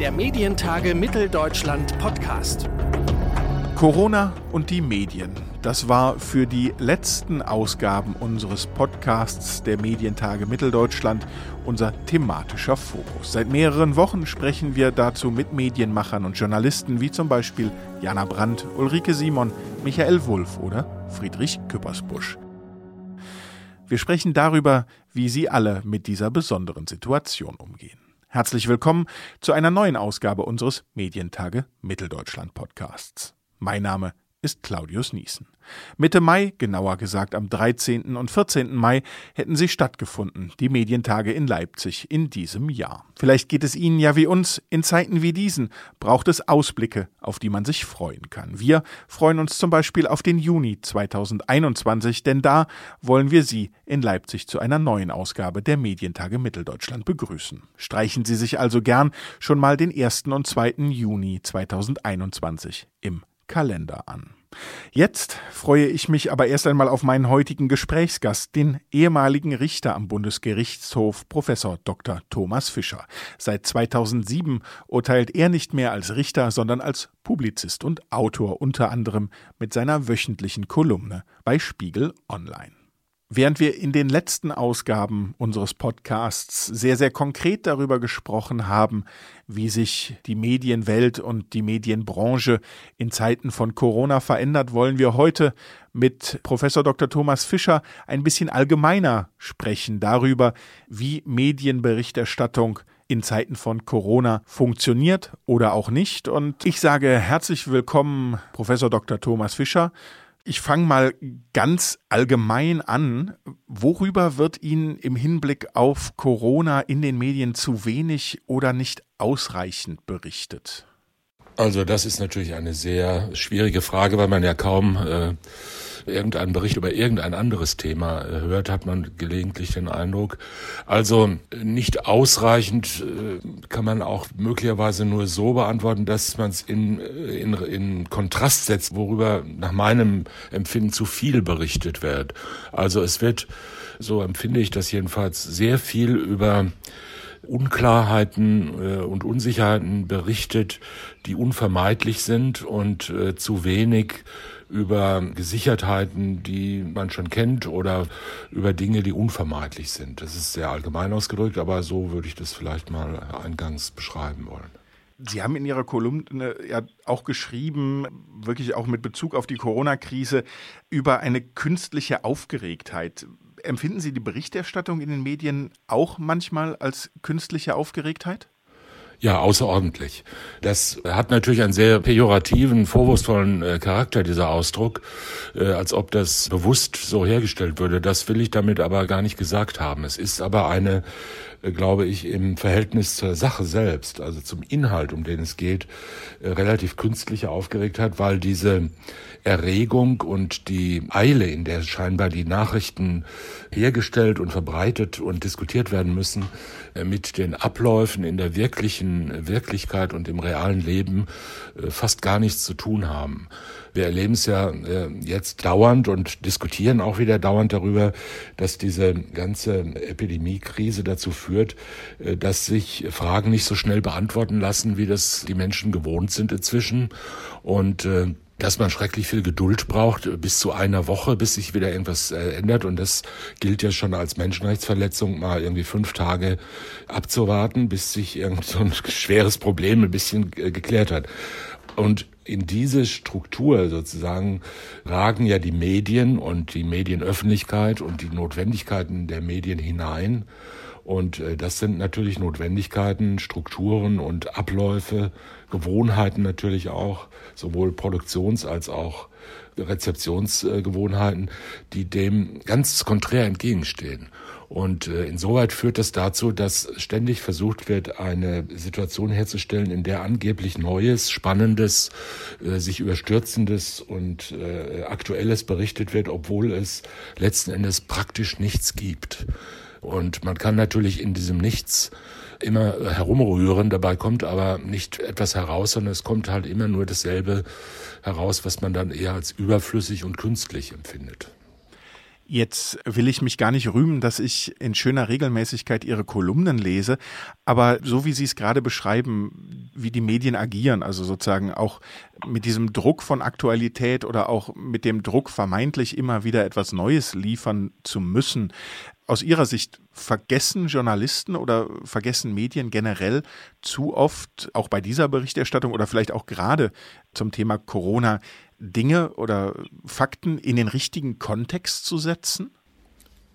Der Medientage Mitteldeutschland Podcast. Corona und die Medien. Das war für die letzten Ausgaben unseres Podcasts der Medientage Mitteldeutschland unser thematischer Fokus. Seit mehreren Wochen sprechen wir dazu mit Medienmachern und Journalisten wie zum Beispiel Jana Brandt, Ulrike Simon, Michael Wulff oder Friedrich Küppersbusch. Wir sprechen darüber, wie Sie alle mit dieser besonderen Situation umgehen. Herzlich willkommen zu einer neuen Ausgabe unseres Medientage Mitteldeutschland Podcasts. Mein Name ist Claudius Niesen. Mitte Mai, genauer gesagt am 13. und 14. Mai, hätten sie stattgefunden, die Medientage in Leipzig in diesem Jahr. Vielleicht geht es Ihnen ja wie uns, in Zeiten wie diesen braucht es Ausblicke, auf die man sich freuen kann. Wir freuen uns zum Beispiel auf den Juni 2021, denn da wollen wir Sie in Leipzig zu einer neuen Ausgabe der Medientage Mitteldeutschland begrüßen. Streichen Sie sich also gern schon mal den 1. und 2. Juni 2021 im Kalender an. Jetzt freue ich mich aber erst einmal auf meinen heutigen Gesprächsgast, den ehemaligen Richter am Bundesgerichtshof, Professor Dr. Thomas Fischer. Seit 2007 urteilt er nicht mehr als Richter, sondern als Publizist und Autor, unter anderem mit seiner wöchentlichen Kolumne bei Spiegel Online. Während wir in den letzten Ausgaben unseres Podcasts sehr, sehr konkret darüber gesprochen haben, wie sich die Medienwelt und die Medienbranche in Zeiten von Corona verändert, wollen wir heute mit Professor Dr. Thomas Fischer ein bisschen allgemeiner sprechen darüber, wie Medienberichterstattung in Zeiten von Corona funktioniert oder auch nicht. Und ich sage herzlich willkommen, Professor Dr. Thomas Fischer. Ich fange mal ganz allgemein an. Worüber wird Ihnen im Hinblick auf Corona in den Medien zu wenig oder nicht ausreichend berichtet? Also das ist natürlich eine sehr schwierige Frage, weil man ja kaum äh, irgendeinen Bericht über irgendein anderes Thema äh, hört, hat man gelegentlich den Eindruck. Also nicht ausreichend äh, kann man auch möglicherweise nur so beantworten, dass man es in, äh, in, in Kontrast setzt, worüber nach meinem Empfinden zu viel berichtet wird. Also es wird, so empfinde ich das jedenfalls, sehr viel über Unklarheiten äh, und Unsicherheiten berichtet, die unvermeidlich sind und äh, zu wenig über Gesichertheiten, die man schon kennt oder über Dinge, die unvermeidlich sind. Das ist sehr allgemein ausgedrückt, aber so würde ich das vielleicht mal eingangs beschreiben wollen. Sie haben in Ihrer Kolumne ja auch geschrieben, wirklich auch mit Bezug auf die Corona-Krise, über eine künstliche Aufgeregtheit. Empfinden Sie die Berichterstattung in den Medien auch manchmal als künstliche Aufgeregtheit? Ja, außerordentlich. Das hat natürlich einen sehr pejorativen, vorwurfsvollen äh, Charakter, dieser Ausdruck, äh, als ob das bewusst so hergestellt würde. Das will ich damit aber gar nicht gesagt haben. Es ist aber eine, äh, glaube ich, im Verhältnis zur Sache selbst, also zum Inhalt, um den es geht, relativ künstliche Aufgeregtheit, weil diese Erregung und die Eile, in der scheinbar die Nachrichten hergestellt und verbreitet und diskutiert werden müssen, mit den Abläufen in der wirklichen Wirklichkeit und im realen Leben äh, fast gar nichts zu tun haben. Wir erleben es ja äh, jetzt dauernd und diskutieren auch wieder dauernd darüber, dass diese ganze Epidemiekrise dazu führt, dass sich Fragen nicht so schnell beantworten lassen, wie das die Menschen gewohnt sind inzwischen. Und dass man schrecklich viel Geduld braucht, bis zu einer Woche, bis sich wieder irgendwas äh, ändert. Und das gilt ja schon als Menschenrechtsverletzung, mal irgendwie fünf Tage abzuwarten, bis sich irgend so ein schweres Problem ein bisschen äh, geklärt hat. Und in diese Struktur sozusagen ragen ja die Medien und die Medienöffentlichkeit und die Notwendigkeiten der Medien hinein. Und äh, das sind natürlich Notwendigkeiten, Strukturen und Abläufe, Gewohnheiten natürlich auch, sowohl Produktions- als auch Rezeptionsgewohnheiten, die dem ganz konträr entgegenstehen. Und äh, insoweit führt das dazu, dass ständig versucht wird, eine Situation herzustellen, in der angeblich Neues, Spannendes, äh, sich überstürzendes und Aktuelles berichtet wird, obwohl es letzten Endes praktisch nichts gibt. Und man kann natürlich in diesem Nichts immer herumrühren, dabei kommt aber nicht etwas heraus, sondern es kommt halt immer nur dasselbe heraus, was man dann eher als überflüssig und künstlich empfindet. Jetzt will ich mich gar nicht rühmen, dass ich in schöner Regelmäßigkeit Ihre Kolumnen lese, aber so wie Sie es gerade beschreiben, wie die Medien agieren, also sozusagen auch mit diesem Druck von Aktualität oder auch mit dem Druck vermeintlich immer wieder etwas Neues liefern zu müssen, aus Ihrer Sicht vergessen Journalisten oder vergessen Medien generell zu oft, auch bei dieser Berichterstattung oder vielleicht auch gerade zum Thema Corona, Dinge oder Fakten in den richtigen Kontext zu setzen?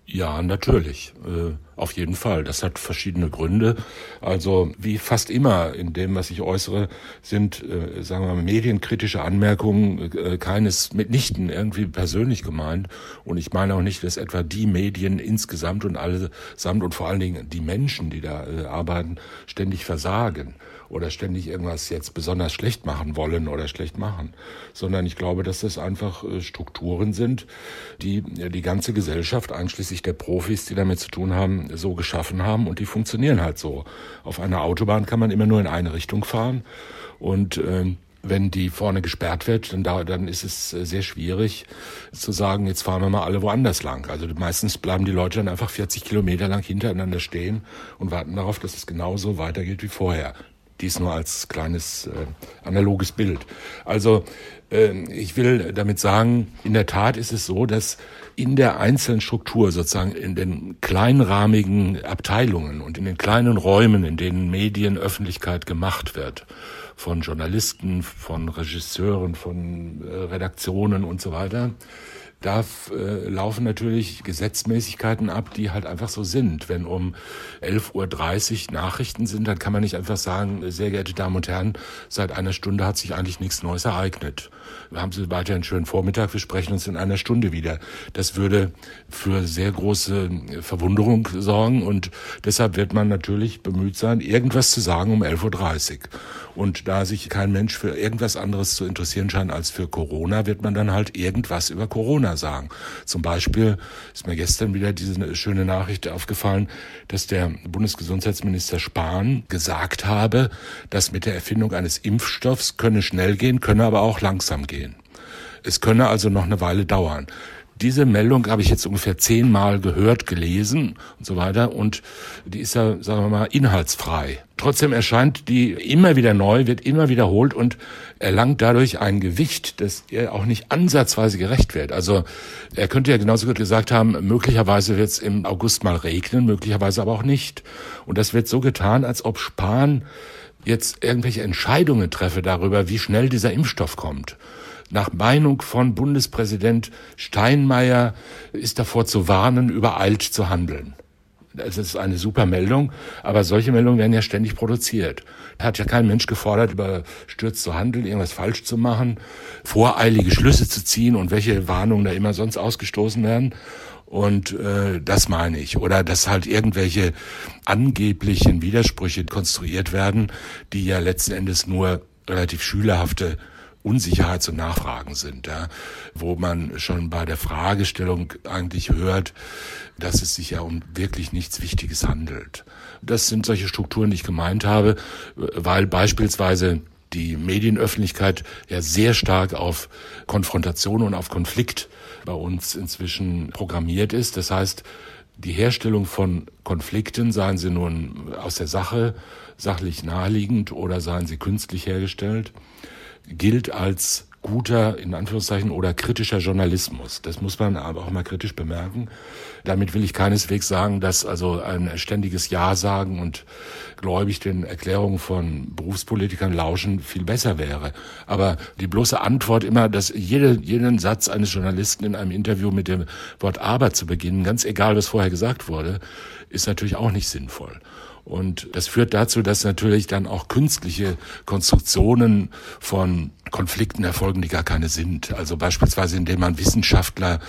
Ja, natürlich. Äh, auf jeden Fall. Das hat verschiedene Gründe. Also wie fast immer in dem, was ich äußere, sind, äh, sagen wir mal, medienkritische Anmerkungen äh, keines mitnichten irgendwie persönlich gemeint. Und ich meine auch nicht, dass etwa die Medien insgesamt und allesamt und vor allen Dingen die Menschen, die da äh, arbeiten, ständig versagen oder ständig irgendwas jetzt besonders schlecht machen wollen oder schlecht machen, sondern ich glaube, dass das einfach äh, Strukturen sind, die die ganze Gesellschaft, einschließlich der Profis, die damit zu tun haben, so geschaffen haben und die funktionieren halt so. Auf einer Autobahn kann man immer nur in eine Richtung fahren und äh, wenn die vorne gesperrt wird, dann, da, dann ist es äh, sehr schwierig zu sagen, jetzt fahren wir mal alle woanders lang. Also meistens bleiben die Leute dann einfach 40 Kilometer lang hintereinander stehen und warten darauf, dass es genauso weitergeht wie vorher. Dies nur als kleines äh, analoges Bild. Also äh, ich will damit sagen, in der Tat ist es so, dass in der einzelnen Struktur, sozusagen in den kleinrahmigen Abteilungen und in den kleinen Räumen, in denen Medienöffentlichkeit gemacht wird, von Journalisten, von Regisseuren, von äh, Redaktionen und so weiter, da äh, laufen natürlich Gesetzmäßigkeiten ab, die halt einfach so sind. Wenn um 11.30 Uhr Nachrichten sind, dann kann man nicht einfach sagen, sehr geehrte Damen und Herren, seit einer Stunde hat sich eigentlich nichts Neues ereignet. Wir haben Sie weiter einen schönen Vormittag, wir sprechen uns in einer Stunde wieder. Das würde für sehr große Verwunderung sorgen und deshalb wird man natürlich bemüht sein, irgendwas zu sagen um 11.30 Uhr. Und da sich kein Mensch für irgendwas anderes zu interessieren scheint als für Corona, wird man dann halt irgendwas über Corona sagen. Zum Beispiel ist mir gestern wieder diese schöne Nachricht aufgefallen, dass der Bundesgesundheitsminister Spahn gesagt habe, dass mit der Erfindung eines Impfstoffs könne schnell gehen, könne aber auch langsam gehen. Es könne also noch eine Weile dauern. Diese Meldung habe ich jetzt ungefähr zehnmal gehört, gelesen und so weiter und die ist ja, sagen wir mal, inhaltsfrei. Trotzdem erscheint die immer wieder neu, wird immer wiederholt und erlangt dadurch ein Gewicht, das ihr auch nicht ansatzweise gerecht wird. Also er könnte ja genauso gut gesagt haben, möglicherweise wird es im August mal regnen, möglicherweise aber auch nicht. Und das wird so getan, als ob Spahn jetzt irgendwelche Entscheidungen treffe darüber, wie schnell dieser Impfstoff kommt. Nach Meinung von Bundespräsident Steinmeier ist davor zu warnen, übereilt zu handeln. Das ist eine super Meldung, aber solche Meldungen werden ja ständig produziert. Da hat ja kein Mensch gefordert, überstürzt zu handeln, irgendwas falsch zu machen, voreilige Schlüsse zu ziehen und welche Warnungen da immer sonst ausgestoßen werden. Und äh, das meine ich. Oder dass halt irgendwelche angeblichen Widersprüche konstruiert werden, die ja letzten Endes nur relativ schülerhafte Unsicherheit zu nachfragen sind, ja, wo man schon bei der Fragestellung eigentlich hört, dass es sich ja um wirklich nichts Wichtiges handelt. Das sind solche Strukturen, die ich gemeint habe, weil beispielsweise die Medienöffentlichkeit ja sehr stark auf Konfrontation und auf Konflikt bei uns inzwischen programmiert ist. Das heißt, die Herstellung von Konflikten, seien sie nun aus der Sache sachlich naheliegend oder seien sie künstlich hergestellt, gilt als guter, in Anführungszeichen, oder kritischer Journalismus. Das muss man aber auch mal kritisch bemerken. Damit will ich keineswegs sagen, dass also ein ständiges Ja sagen und gläubig den Erklärungen von Berufspolitikern lauschen viel besser wäre. Aber die bloße Antwort immer, dass jede, jeden Satz eines Journalisten in einem Interview mit dem Wort aber zu beginnen, ganz egal, was vorher gesagt wurde, ist natürlich auch nicht sinnvoll. Und das führt dazu, dass natürlich dann auch künstliche Konstruktionen von Konflikten erfolgen, die gar keine sind. Also beispielsweise, indem man Wissenschaftler,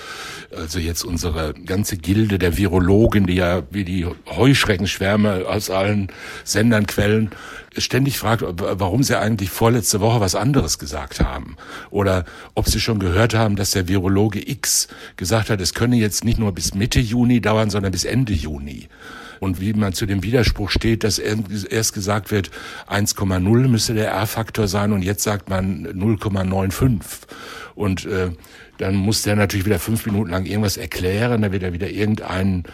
also jetzt unsere ganze Gilde der Virologen, die ja wie die Heuschreckenschwärme aus allen Sendern quellen, ständig fragt, warum sie eigentlich vorletzte Woche was anderes gesagt haben. Oder ob sie schon gehört haben, dass der Virologe X gesagt hat, es könne jetzt nicht nur bis Mitte Juni dauern, sondern bis Ende Juni und wie man zu dem Widerspruch steht, dass erst gesagt wird, 1,0 müsste der R-Faktor sein und jetzt sagt man 0,95. Und äh, dann muss der natürlich wieder fünf Minuten lang irgendwas erklären, dann wird er wieder irgendein,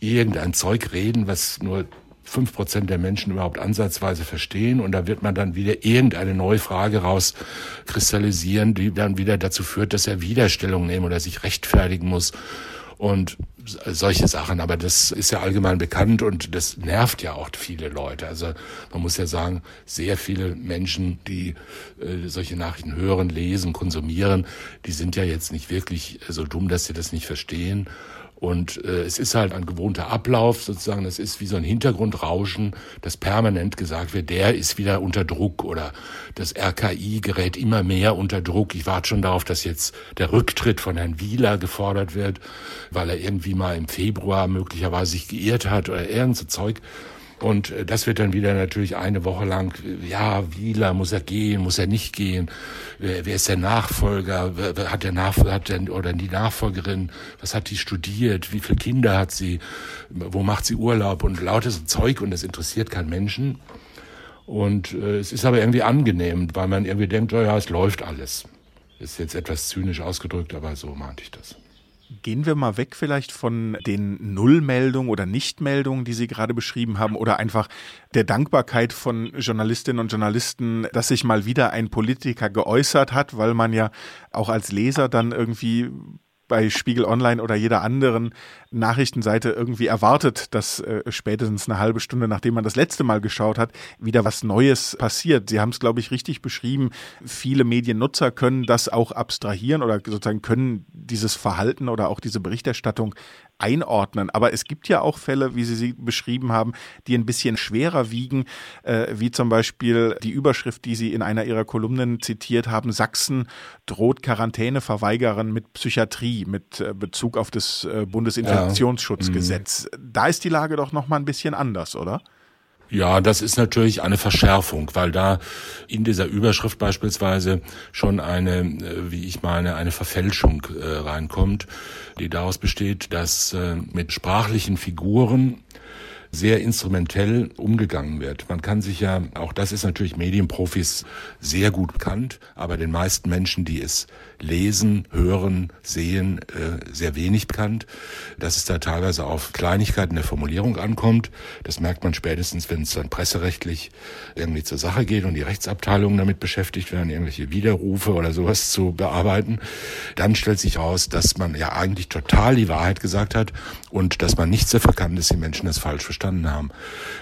irgendein Zeug reden, was nur fünf Prozent der Menschen überhaupt ansatzweise verstehen und da wird man dann wieder irgendeine neue Frage rauskristallisieren, die dann wieder dazu führt, dass er Widerstellung nehmen oder sich rechtfertigen muss und solche Sachen. Aber das ist ja allgemein bekannt und das nervt ja auch viele Leute. Also man muss ja sagen, sehr viele Menschen, die äh, solche Nachrichten hören, lesen, konsumieren, die sind ja jetzt nicht wirklich so dumm, dass sie das nicht verstehen. Und äh, es ist halt ein gewohnter Ablauf sozusagen. Das ist wie so ein Hintergrundrauschen, das permanent gesagt wird, der ist wieder unter Druck oder das RKI gerät immer mehr unter Druck. Ich warte schon darauf, dass jetzt der Rücktritt von Herrn Wieler gefordert wird, weil er irgendwie mal im Februar möglicherweise sich geirrt hat oder irgend so Zeug. Und äh, das wird dann wieder natürlich eine Woche lang, ja, Wieler, muss er gehen, muss er nicht gehen, wer, wer ist der Nachfolger, hat der Nachfolger, hat der, oder die Nachfolgerin, was hat die studiert, wie viele Kinder hat sie, wo macht sie Urlaub und lauter so Zeug und das interessiert keinen Menschen. Und äh, es ist aber irgendwie angenehm, weil man irgendwie denkt, oh ja, es läuft alles. Ist jetzt etwas zynisch ausgedrückt, aber so meinte ich das. Gehen wir mal weg vielleicht von den Nullmeldungen oder Nichtmeldungen, die Sie gerade beschrieben haben, oder einfach der Dankbarkeit von Journalistinnen und Journalisten, dass sich mal wieder ein Politiker geäußert hat, weil man ja auch als Leser dann irgendwie bei Spiegel Online oder jeder anderen Nachrichtenseite irgendwie erwartet, dass äh, spätestens eine halbe Stunde, nachdem man das letzte Mal geschaut hat, wieder was Neues passiert. Sie haben es, glaube ich, richtig beschrieben. Viele Mediennutzer können das auch abstrahieren oder sozusagen können dieses Verhalten oder auch diese Berichterstattung einordnen. Aber es gibt ja auch Fälle, wie Sie sie beschrieben haben, die ein bisschen schwerer wiegen, äh, wie zum Beispiel die Überschrift, die Sie in einer Ihrer Kolumnen zitiert haben, Sachsen droht Quarantäneverweigerern mit Psychiatrie, mit äh, Bezug auf das äh, Bundesinfektionsschutzgesetz. Ja. Mhm. Da ist die Lage doch noch mal ein bisschen anders, oder? Ja, das ist natürlich eine Verschärfung, weil da in dieser Überschrift beispielsweise schon eine, äh, wie ich meine, eine Verfälschung äh, reinkommt, die daraus besteht, dass äh, mit sprachlichen Figuren sehr instrumentell umgegangen wird. Man kann sich ja, auch das ist natürlich Medienprofis sehr gut bekannt, aber den meisten Menschen, die es lesen, hören, sehen, äh, sehr wenig bekannt, dass es da teilweise auf Kleinigkeiten der Formulierung ankommt. Das merkt man spätestens, wenn es dann presserechtlich irgendwie zur Sache geht und die Rechtsabteilungen damit beschäftigt werden, irgendwelche Widerrufe oder sowas zu bearbeiten. Dann stellt sich raus, dass man ja eigentlich total die Wahrheit gesagt hat und dass man nichts dafür kann, dass die Menschen das falsch verstanden verstanden haben.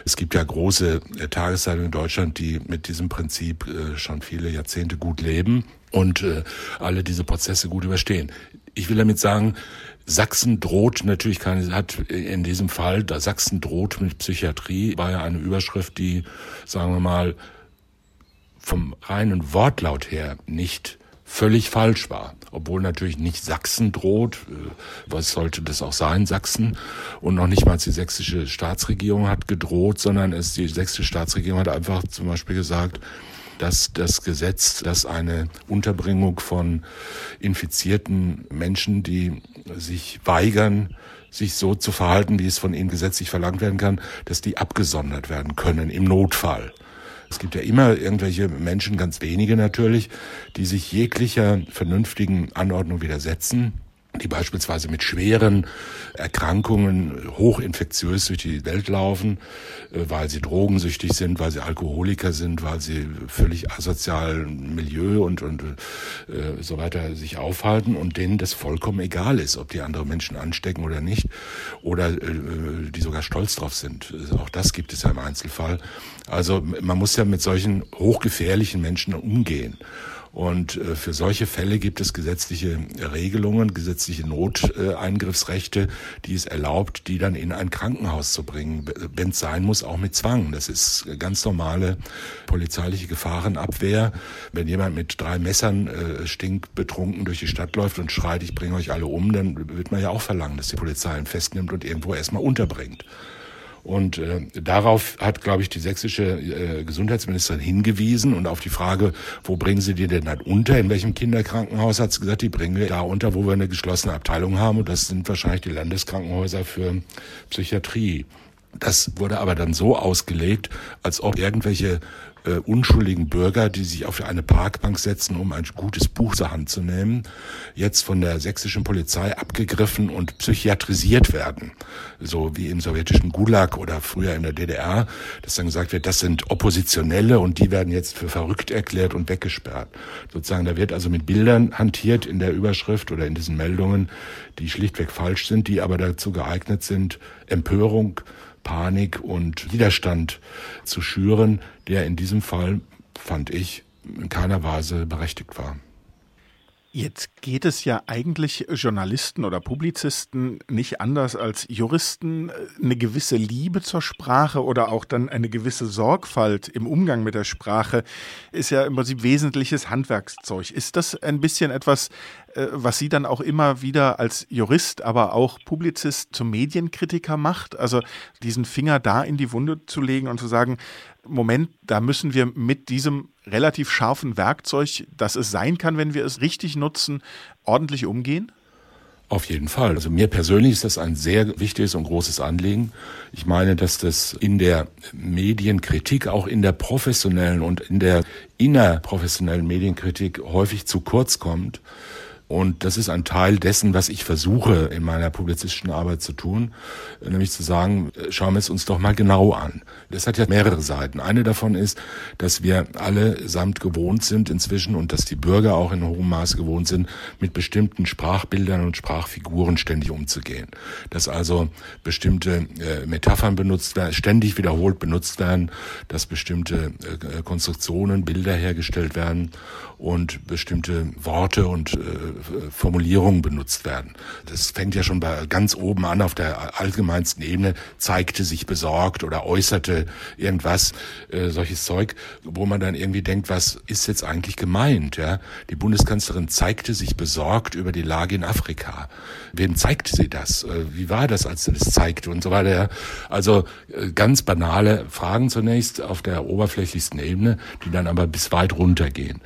Es gibt ja große äh, Tageszeitungen in Deutschland, die mit diesem Prinzip äh, schon viele Jahrzehnte gut leben und äh, alle diese Prozesse gut überstehen. Ich will damit sagen, Sachsen droht natürlich keine, hat in diesem Fall, da Sachsen droht mit Psychiatrie, war ja eine Überschrift, die, sagen wir mal, vom reinen Wortlaut her nicht völlig falsch war. Obwohl natürlich nicht Sachsen droht, äh, was sollte das auch sein, Sachsen, und noch nicht mal die sächsische Staatsregierung hat gedroht, sondern es, die sächsische Staatsregierung hat einfach zum Beispiel gesagt, dass das Gesetz, dass eine Unterbringung von infizierten Menschen, die sich weigern, sich so zu verhalten, wie es von ihnen gesetzlich verlangt werden kann, dass die abgesondert werden können im Notfall. Es gibt ja immer irgendwelche Menschen, ganz wenige natürlich, die sich jeglicher vernünftigen Anordnung widersetzen die beispielsweise mit schweren Erkrankungen hochinfektiös durch die Welt laufen, äh, weil sie drogensüchtig sind, weil sie Alkoholiker sind, weil sie völlig asozial Milieu und, und äh, so weiter sich aufhalten und denen das vollkommen egal ist, ob die andere Menschen anstecken oder nicht, oder äh, die sogar stolz drauf sind. Auch das gibt es ja im Einzelfall. Also man muss ja mit solchen hochgefährlichen Menschen umgehen. Und äh, für solche Fälle gibt es gesetzliche Regelungen, gesetzliche Noteingriffsrechte, die es erlaubt, die dann in ein Krankenhaus zu bringen, wenn es sein muss, auch mit Zwang. Das ist ganz normale polizeiliche Gefahrenabwehr. Wenn jemand mit drei Messern äh, stinkbetrunken durch die Stadt läuft und schreit, ich bringe euch alle um, dann wird man ja auch verlangen, dass die Polizei ihn festnimmt und irgendwo erstmal unterbringt. Und äh, darauf hat, glaube ich, die sächsische äh, Gesundheitsministerin hingewiesen und auf die Frage, wo bringen Sie die denn dann unter? In welchem Kinderkrankenhaus hat sie gesagt, die bringen wir da unter, wo wir eine geschlossene Abteilung haben. Und das sind wahrscheinlich die Landeskrankenhäuser für Psychiatrie. Das wurde aber dann so ausgelegt, als ob irgendwelche äh, unschuldigen Bürger, die sich auf eine Parkbank setzen, um ein gutes Buch zur Hand zu nehmen, jetzt von der sächsischen Polizei abgegriffen und psychiatrisiert werden. So wie im sowjetischen Gulag oder früher in der DDR, dass dann gesagt wird, das sind Oppositionelle und die werden jetzt für verrückt erklärt und weggesperrt. Sozusagen, da wird also mit Bildern hantiert in der Überschrift oder in diesen Meldungen, die schlichtweg falsch sind, die aber dazu geeignet sind, Empörung, Panik und Widerstand zu schüren, der in diesem Fall, fand ich, in keiner Weise berechtigt war. Jetzt geht es ja eigentlich Journalisten oder Publizisten nicht anders als Juristen eine gewisse Liebe zur Sprache oder auch dann eine gewisse Sorgfalt im Umgang mit der Sprache ist ja im Prinzip wesentliches Handwerkszeug. Ist das ein bisschen etwas, äh, was Sie dann auch immer wieder als Jurist, aber auch Publizist zum Medienkritiker macht? Also diesen Finger da in die Wunde zu legen und zu sagen, Moment, da müssen wir mit diesem relativ scharfen Werkzeug, das es sein kann, wenn wir es richtig nutzen, ordentlich umgehen? Auf jeden Fall. Also mir persönlich ist das ein sehr wichtiges und großes Anliegen. Ich meine, dass das in der Medienkritik, auch in der professionellen und in der innerprofessionellen Medienkritik häufig zu kurz kommt. Und das ist ein Teil dessen, was ich versuche in meiner publizistischen Arbeit zu tun, nämlich zu sagen, schauen wir es uns doch mal genau an. Das hat ja mehrere Seiten. Eine davon ist, dass wir alle samt gewohnt sind inzwischen und dass die Bürger auch in hohem Maße gewohnt sind, mit bestimmten Sprachbildern und Sprachfiguren ständig umzugehen. Dass also bestimmte äh, Metaphern benutzt werden, ständig wiederholt benutzt werden, dass bestimmte äh, Konstruktionen, Bilder hergestellt werden und bestimmte Worte und äh, Formulierungen benutzt werden. Das fängt ja schon bei ganz oben an auf der allgemeinsten Ebene, zeigte sich besorgt oder äußerte irgendwas, äh, solches Zeug, wo man dann irgendwie denkt, was ist jetzt eigentlich gemeint? Ja? Die Bundeskanzlerin zeigte sich besorgt über die Lage in Afrika. Wem zeigte sie das? Äh, wie war das, als sie das zeigte und so weiter? Also äh, ganz banale Fragen zunächst auf der oberflächlichsten Ebene, die dann aber bis weit runtergehen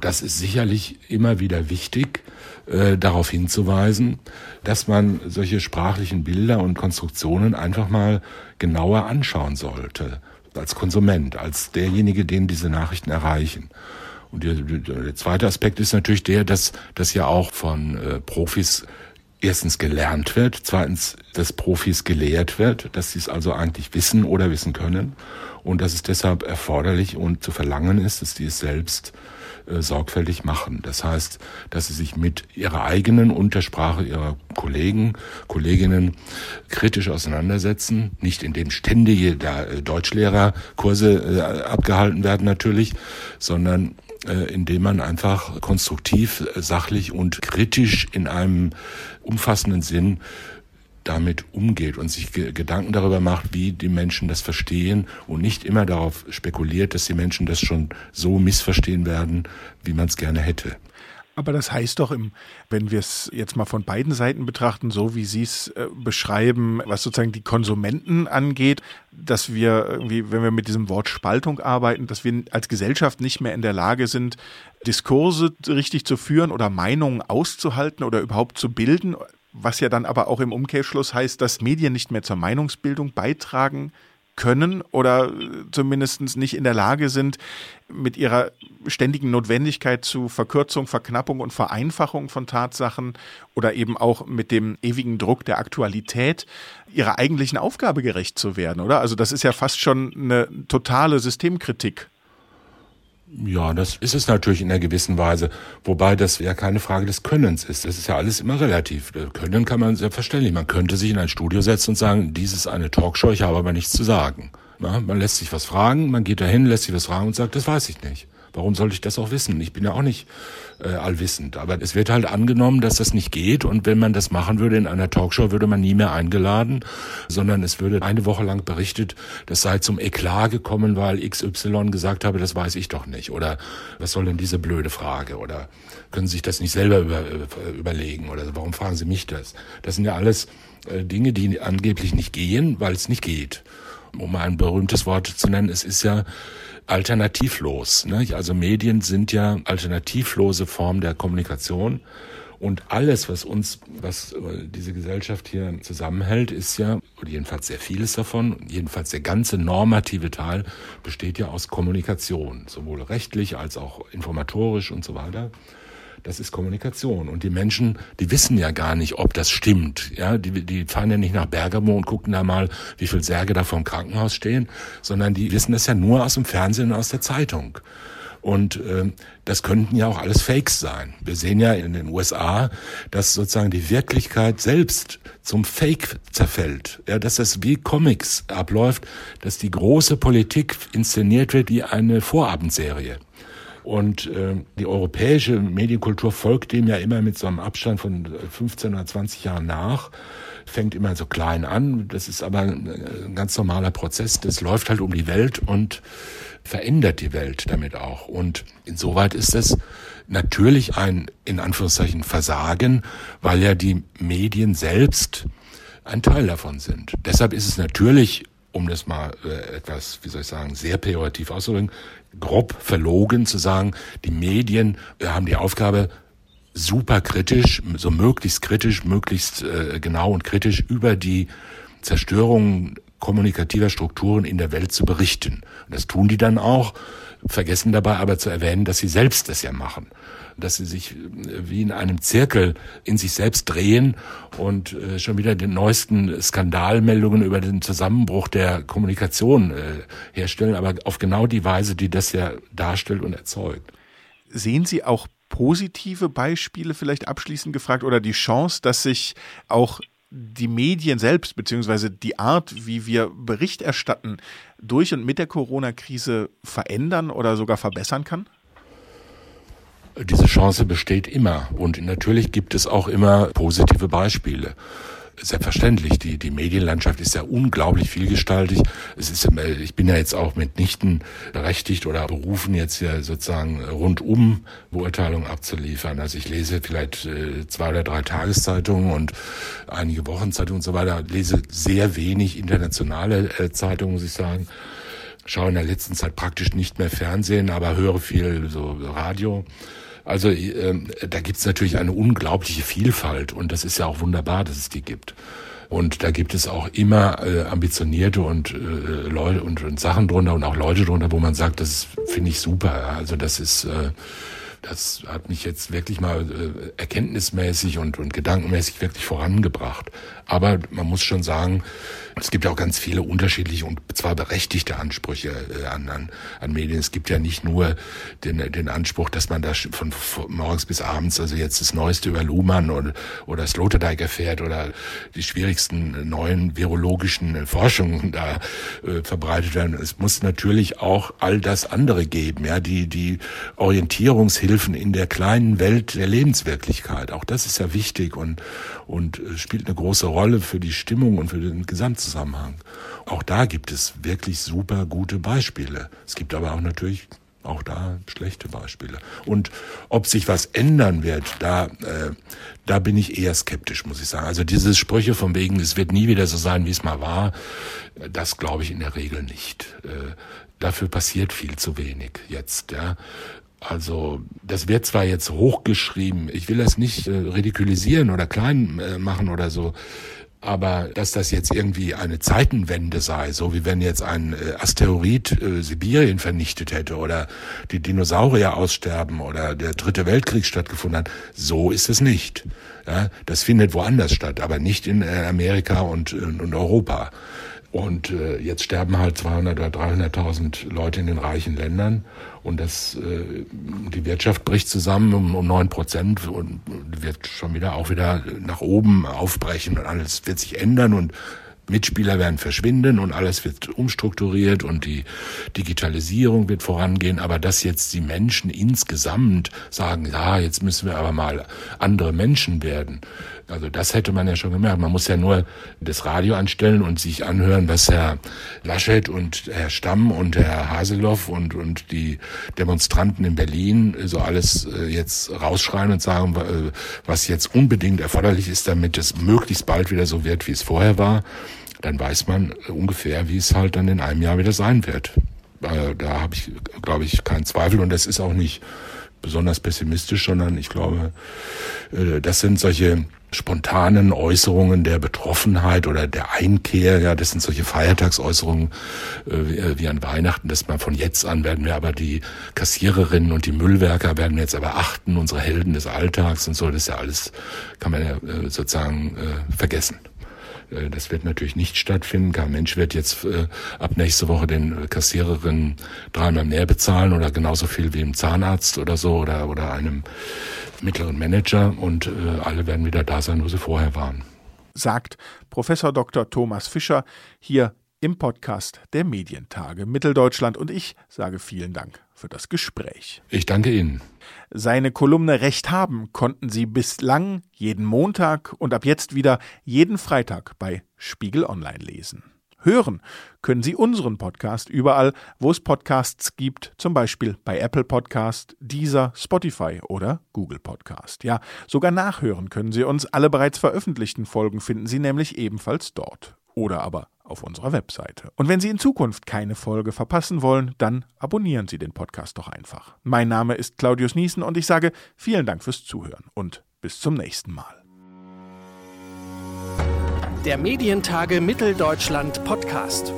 das ist sicherlich immer wieder wichtig, äh, darauf hinzuweisen, dass man solche sprachlichen Bilder und Konstruktionen einfach mal genauer anschauen sollte, als Konsument, als derjenige, den diese Nachrichten erreichen. Und der, der zweite Aspekt ist natürlich der, dass das ja auch von äh, Profis erstens gelernt wird, zweitens, dass Profis gelehrt wird, dass sie es also eigentlich wissen oder wissen können und dass es deshalb erforderlich und zu verlangen ist, dass die es selbst äh, sorgfältig machen. Das heißt, dass sie sich mit ihrer eigenen Untersprache ihrer Kollegen, Kolleginnen kritisch auseinandersetzen, nicht indem ständige äh, Deutschlehrerkurse äh, abgehalten werden natürlich, sondern äh, indem man einfach konstruktiv, sachlich und kritisch in einem umfassenden Sinn damit umgeht und sich Gedanken darüber macht, wie die Menschen das verstehen und nicht immer darauf spekuliert, dass die Menschen das schon so missverstehen werden, wie man es gerne hätte. Aber das heißt doch, im, wenn wir es jetzt mal von beiden Seiten betrachten, so wie Sie es äh, beschreiben, was sozusagen die Konsumenten angeht, dass wir irgendwie, wenn wir mit diesem Wort Spaltung arbeiten, dass wir als Gesellschaft nicht mehr in der Lage sind, Diskurse richtig zu führen oder Meinungen auszuhalten oder überhaupt zu bilden, was ja dann aber auch im Umkehrschluss heißt, dass Medien nicht mehr zur Meinungsbildung beitragen können oder zumindest nicht in der Lage sind, mit ihrer ständigen Notwendigkeit zu Verkürzung, Verknappung und Vereinfachung von Tatsachen oder eben auch mit dem ewigen Druck der Aktualität ihrer eigentlichen Aufgabe gerecht zu werden, oder? Also das ist ja fast schon eine totale Systemkritik. Ja, das ist es natürlich in einer gewissen Weise. Wobei das ja keine Frage des Könnens ist. Das ist ja alles immer relativ. Können kann man selbstverständlich. Man könnte sich in ein Studio setzen und sagen, dies ist eine Talkshow, ich habe aber nichts zu sagen. Na, man lässt sich was fragen, man geht dahin, lässt sich was fragen und sagt, das weiß ich nicht. Warum sollte ich das auch wissen? Ich bin ja auch nicht äh, allwissend. Aber es wird halt angenommen, dass das nicht geht. Und wenn man das machen würde in einer Talkshow, würde man nie mehr eingeladen, sondern es würde eine Woche lang berichtet, das sei zum Eklat gekommen, weil XY gesagt habe, das weiß ich doch nicht. Oder was soll denn diese blöde Frage? Oder können Sie sich das nicht selber über, äh, überlegen? Oder warum fragen Sie mich das? Das sind ja alles äh, Dinge, die angeblich nicht gehen, weil es nicht geht. Um ein berühmtes Wort zu nennen, es ist ja alternativlos. Ne? Also Medien sind ja alternativlose Form der Kommunikation Und alles, was uns, was diese Gesellschaft hier zusammenhält, ist ja, jedenfalls sehr vieles davon, jedenfalls der ganze normative Teil besteht ja aus Kommunikation, sowohl rechtlich als auch informatorisch und so weiter. Das ist Kommunikation. Und die Menschen, die wissen ja gar nicht, ob das stimmt. Ja, die, die fahren ja nicht nach Bergamo und gucken da mal, wie viele Särge da vor dem Krankenhaus stehen, sondern die wissen das ja nur aus dem Fernsehen und aus der Zeitung. Und äh, das könnten ja auch alles Fakes sein. Wir sehen ja in den USA, dass sozusagen die Wirklichkeit selbst zum Fake zerfällt. Ja, dass das wie Comics abläuft, dass die große Politik inszeniert wird wie eine Vorabendserie. Und äh, die europäische Medienkultur folgt dem ja immer mit so einem Abstand von 15 oder 20 Jahren nach fängt immer so klein an. Das ist aber ein ganz normaler Prozess. Das läuft halt um die Welt und verändert die Welt damit auch. Und insoweit ist es natürlich ein, in Anführungszeichen, Versagen, weil ja die Medien selbst ein Teil davon sind. Deshalb ist es natürlich, um das mal äh, etwas, wie soll ich sagen, sehr pejorativ auszudrücken, grob verlogen zu sagen, die Medien äh, haben die Aufgabe, super kritisch, so möglichst kritisch, möglichst äh, genau und kritisch über die Zerstörung kommunikativer Strukturen in der Welt zu berichten. Und das tun die dann auch, vergessen dabei aber zu erwähnen, dass sie selbst das ja machen. Dass sie sich äh, wie in einem Zirkel in sich selbst drehen und äh, schon wieder den neuesten Skandalmeldungen über den Zusammenbruch der Kommunikation äh, herstellen, aber auf genau die Weise, die das ja darstellt und erzeugt. Sehen Sie auch positive Beispiele vielleicht abschließend gefragt oder die Chance, dass sich auch die Medien selbst, beziehungsweise die Art, wie wir Bericht erstatten, durch und mit der Corona-Krise verändern oder sogar verbessern kann? Diese Chance besteht immer. Und natürlich gibt es auch immer positive Beispiele. Selbstverständlich, die, die Medienlandschaft ist ja unglaublich vielgestaltig. Es ist, ich bin ja jetzt auch mitnichten berechtigt oder berufen, jetzt hier sozusagen rundum Beurteilungen abzuliefern. Also ich lese vielleicht äh, zwei oder drei Tageszeitungen und einige Wochenzeitungen und so weiter, lese sehr wenig internationale äh, Zeitungen, muss ich sagen. Schaue in der letzten Zeit praktisch nicht mehr Fernsehen, aber höre viel so Radio. Also äh, da gibt's natürlich eine unglaubliche Vielfalt und das ist ja auch wunderbar, dass es die gibt. Und da gibt es auch immer äh, ambitionierte und äh, Leute und, und Sachen drunter und auch Leute drunter, wo man sagt, das finde ich super. Also das ist äh, das hat mich jetzt wirklich mal äh, erkenntnismäßig und, und gedankenmäßig wirklich vorangebracht. Aber man muss schon sagen, es gibt ja auch ganz viele unterschiedliche und zwar berechtigte Ansprüche äh, an, an, an Medien. Es gibt ja nicht nur den, den Anspruch, dass man da von, morgens bis abends, also jetzt das Neueste über Luhmann oder, oder Sloterdijk erfährt oder die schwierigsten neuen virologischen Forschungen da äh, verbreitet werden. Es muss natürlich auch all das andere geben, ja, die, die Orientierungshilfen in der kleinen Welt der Lebenswirklichkeit. Auch das ist ja wichtig und, und äh, spielt eine große Rolle für die Stimmung und für den Gesamtzusammenhang. Auch da gibt es wirklich super gute Beispiele. Es gibt aber auch natürlich auch da schlechte Beispiele. Und ob sich was ändern wird, da, äh, da bin ich eher skeptisch, muss ich sagen. Also diese Sprüche von wegen, es wird nie wieder so sein, wie es mal war, das glaube ich in der Regel nicht. Äh, dafür passiert viel zu wenig jetzt. Ja. Also das wird zwar jetzt hochgeschrieben, ich will das nicht äh, ridikulisieren oder klein äh, machen oder so, aber dass das jetzt irgendwie eine Zeitenwende sei, so wie wenn jetzt ein äh, Asteroid äh, Sibirien vernichtet hätte oder die Dinosaurier aussterben oder der dritte Weltkrieg stattgefunden hat, so ist es nicht. Ja, das findet woanders statt, aber nicht in äh, Amerika und, und Europa. Und äh, jetzt sterben halt 200 oder 300.000 Leute in den reichen Ländern. Und das, äh, die Wirtschaft bricht zusammen um, um 9 Prozent und wird schon wieder auch wieder nach oben aufbrechen und alles wird sich ändern. Und Mitspieler werden verschwinden und alles wird umstrukturiert und die Digitalisierung wird vorangehen, aber dass jetzt die Menschen insgesamt sagen, ja, jetzt müssen wir aber mal andere Menschen werden. Also das hätte man ja schon gemerkt. Man muss ja nur das Radio anstellen und sich anhören, was Herr Laschet und Herr Stamm und Herr Haseloff und, und die Demonstranten in Berlin so alles äh, jetzt rausschreien und sagen, äh, was jetzt unbedingt erforderlich ist, damit es möglichst bald wieder so wird, wie es vorher war dann weiß man ungefähr, wie es halt dann in einem Jahr wieder sein wird. Äh, da habe ich, glaube ich, keinen Zweifel und das ist auch nicht besonders pessimistisch, sondern ich glaube, Äh, das sind solche spontanen Äußerungen der Betroffenheit oder der Einkehr, ja, das sind solche Feiertagsäußerungen äh, wie an Weihnachten, dass man von jetzt an werden wir aber die Kassiererinnen und die Müllwerker werden wir jetzt aber achten, unsere Helden des Alltags und so, das ist ja alles, kann man ja äh, sozusagen äh, vergessen. Äh, das wird natürlich nicht stattfinden. Kein Mensch wird jetzt äh, ab nächste Woche den Kassiererinnen dreimal mehr bezahlen oder genauso viel wie im Zahnarzt oder so oder, oder einem mittleren Manager und äh, alle werden wieder da sein, wo sie vorher waren. Sagt Professor Dr. Thomas Fischer hier im Podcast der Medientage Mitteldeutschland und ich sage vielen Dank für das Gespräch. Ich danke Ihnen. Seine Kolumne Recht haben konnten Sie bislang jeden Montag und ab jetzt wieder jeden Freitag bei Spiegel Online lesen. Hören können Sie unseren Podcast überall, wo es Podcasts gibt, zum Beispiel bei Apple Podcast, Deezer, Spotify oder Google Podcast. Ja, sogar nachhören können Sie uns. Alle bereits veröffentlichten Folgen finden Sie nämlich ebenfalls dort. Oder aber auf unserer Webseite. Und wenn Sie in Zukunft keine Folge verpassen wollen, dann abonnieren Sie den Podcast doch einfach. Mein Name ist Claudius Niesen und ich sage vielen Dank fürs Zuhören und bis zum nächsten Mal. Der Medientage Mitteldeutschland Podcast.